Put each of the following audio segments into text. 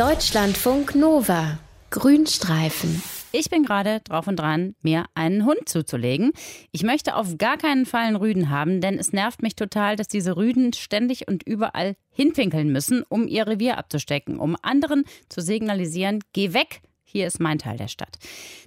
Deutschlandfunk Nova. Grünstreifen. Ich bin gerade drauf und dran, mir einen Hund zuzulegen. Ich möchte auf gar keinen Fall einen Rüden haben, denn es nervt mich total, dass diese Rüden ständig und überall hinpinkeln müssen, um ihr Revier abzustecken, um anderen zu signalisieren, geh weg, hier ist mein Teil der Stadt.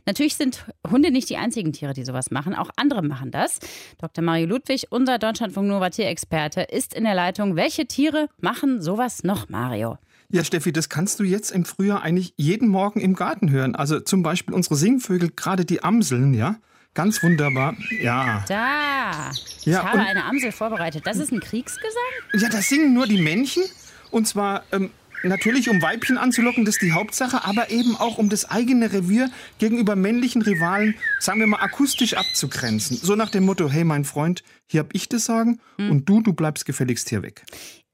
Natürlich sind Hunde nicht die einzigen Tiere, die sowas machen. Auch andere machen das. Dr. Mario Ludwig, unser Deutschlandfunk Nova Tierexperte, ist in der Leitung. Welche Tiere machen sowas noch, Mario? Ja, Steffi, das kannst du jetzt im Frühjahr eigentlich jeden Morgen im Garten hören. Also zum Beispiel unsere Singvögel, gerade die Amseln, ja. Ganz wunderbar. Ja. Da. Ich Ja, habe eine Amsel vorbereitet. Das ist ein Kriegsgesang? Ja, das singen nur die Männchen. Und zwar ähm, natürlich, um Weibchen anzulocken, das ist die Hauptsache, aber eben auch, um das eigene Revier gegenüber männlichen Rivalen, sagen wir mal, akustisch abzugrenzen. So nach dem Motto, hey mein Freund, hier hab ich das Sagen und du, du bleibst gefälligst hier weg.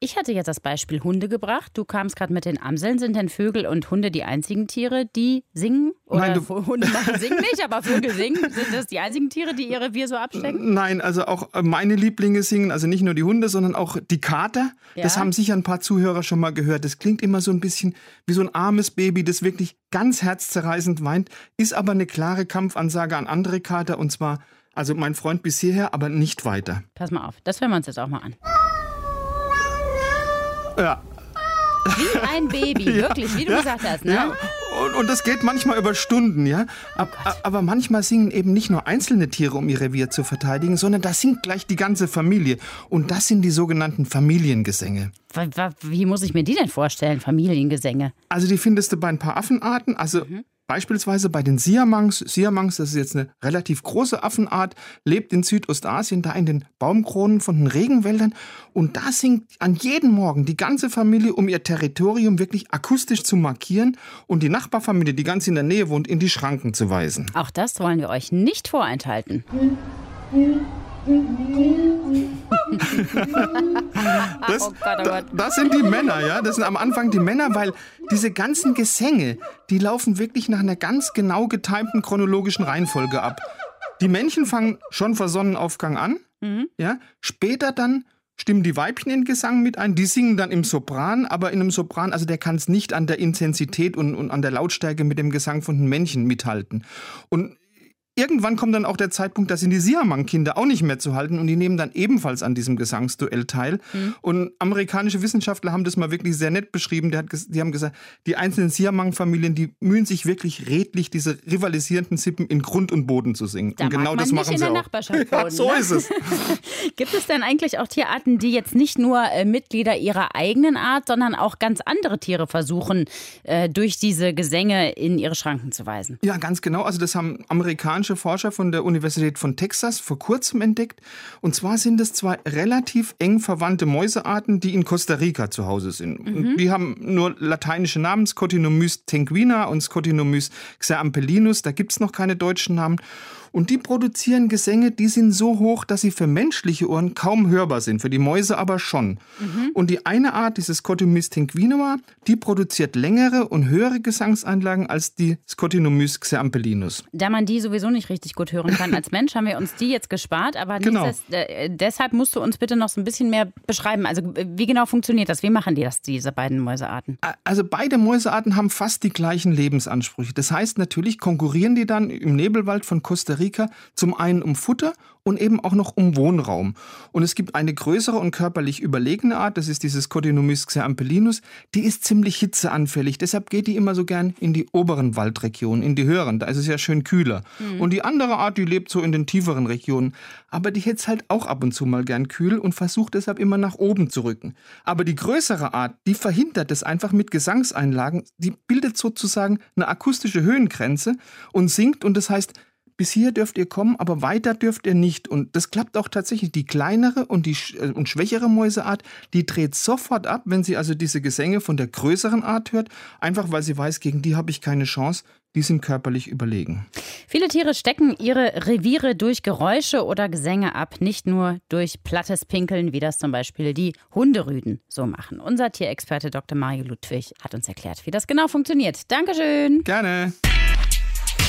Ich hatte jetzt das Beispiel Hunde gebracht. Du kamst gerade mit den Amseln. Sind denn Vögel und Hunde die einzigen Tiere, die singen? Oder Nein, du- Hunde machen singen nicht, aber Vögel singen. Sind das die einzigen Tiere, die ihr Revier so abstecken? Nein, also auch äh, meine Lieblinge singen, also nicht nur die Hunde, sondern auch die Kater. Das Ja. haben sicher ein paar Zuhörer schon mal gehört. Das klingt immer so ein bisschen wie so ein armes Baby, das wirklich ganz herzzerreißend weint, ist aber eine klare Kampfansage an andere Kater und zwar, also mein Freund bis hierher, aber nicht weiter. Pass mal auf, das hören wir uns jetzt auch mal an. Ja, Wie ein Baby, wirklich, wie du gesagt hast. Ne? ja. Und, und das geht manchmal über Stunden, ja. Ab, aber manchmal singen eben nicht nur einzelne Tiere, um ihr Revier zu verteidigen, sondern da singt gleich die ganze Familie. Und das sind die sogenannten Familiengesänge. Wie muss ich mir die denn vorstellen, Familiengesänge? Also die findest du bei ein paar Affenarten. Also beispielsweise bei den Siamangs. Siamangs, das ist jetzt eine relativ große Affenart, lebt in Südostasien, da in den Baumkronen von den Regenwäldern. Und da singt an jedem Morgen die ganze Familie, um ihr Territorium wirklich akustisch zu markieren und die Nachbarfamilie, die ganz in der Nähe wohnt, in die Schranken zu weisen. Auch das wollen wir euch nicht vorenthalten. Das, Oh Gott, oh Gott. das sind die Männer, ja. Das sind am Anfang die Männer, weil diese ganzen Gesänge, die laufen wirklich nach einer ganz genau getimten chronologischen Reihenfolge ab. Die Männchen fangen schon vor Sonnenaufgang an, ja. Später dann stimmen die Weibchen in Gesang mit ein. Die singen dann im Sopran, aber in einem Sopran, also der kann es nicht an der Intensität und, und an der Lautstärke mit dem Gesang von den Männchen mithalten. Und Irgendwann kommt dann auch der Zeitpunkt, da sind die Siamang-Kinder auch nicht mehr zu halten und die nehmen dann ebenfalls an diesem Gesangsduell teil. Und amerikanische Wissenschaftler haben das mal wirklich sehr nett beschrieben. Ges- die haben gesagt, die einzelnen Siamang-Familien, die mühen sich wirklich redlich, diese rivalisierenden Sippen in Grund und Boden zu singen. Da und genau das machen in sie der auch. Nachbarschaft ja, so ne? ist es. Gibt es denn eigentlich auch Tierarten, die jetzt nicht nur äh, Mitglieder ihrer eigenen Art, sondern auch ganz andere Tiere versuchen, äh, durch diese Gesänge in ihre Schranken zu weisen? Ja, ganz genau. Also das haben amerikanische Forscher von der Universität von Texas vor kurzem entdeckt. Und zwar sind es zwei relativ eng verwandte Mäusearten, die in Costa Rica zu Hause sind. Und die haben nur lateinische Namen, Scotinomys tenguina und Scotinomys xerampelinus. Da gibt's noch keine deutschen Namen. Und die produzieren Gesänge, die sind so hoch, dass sie für menschliche Ohren kaum hörbar sind, für die Mäuse aber schon. Und die eine Art, dieses Scotinomys tenguinua, die produziert längere und höhere Gesangseinlagen als die Scotinomys xerampelinus. Da man die sowieso nicht richtig gut hören kann als Mensch, haben wir uns die jetzt gespart. Aber Genau. nichtsdest- äh, deshalb musst du uns bitte noch so ein bisschen mehr beschreiben. Also wie genau funktioniert das? Wie machen die das, diese beiden Mäusearten? Also beide Mäusearten haben fast die gleichen Lebensansprüche. Das heißt, natürlich konkurrieren die dann im Nebelwald von Costa Rica zum einen um Futter und eben auch noch um Wohnraum. Und es gibt eine größere und körperlich überlegene Art, das ist dieses Cotinomys xerampelinus, die ist ziemlich hitzeanfällig. Deshalb geht die immer so gern in die oberen Waldregionen, in die höheren, da ist es ja schön kühler. Und die andere Art, die lebt so in den tieferen Regionen. Aber die hätt's halt auch ab und zu mal gern kühl und versucht deshalb immer nach oben zu rücken. Aber die größere Art, die verhindert es einfach mit Gesangseinlagen. Die bildet sozusagen eine akustische Höhengrenze und singt und das heißt, bis hier dürft ihr kommen, aber weiter dürft ihr nicht. Und das klappt auch tatsächlich. Die kleinere und die äh, und schwächere Mäuseart, die dreht sofort ab, wenn sie also diese Gesänge von der größeren Art hört, einfach weil sie weiß, gegen die habe ich keine Chance. Die sind körperlich überlegen. Viele Tiere stecken ihre Reviere durch Geräusche oder Gesänge ab, nicht nur durch plattes Pinkeln, wie das zum Beispiel die Hunderüden so machen. Unser Tierexperte Dr. Mario Ludwig hat uns erklärt, wie das genau funktioniert. Dankeschön. Gerne.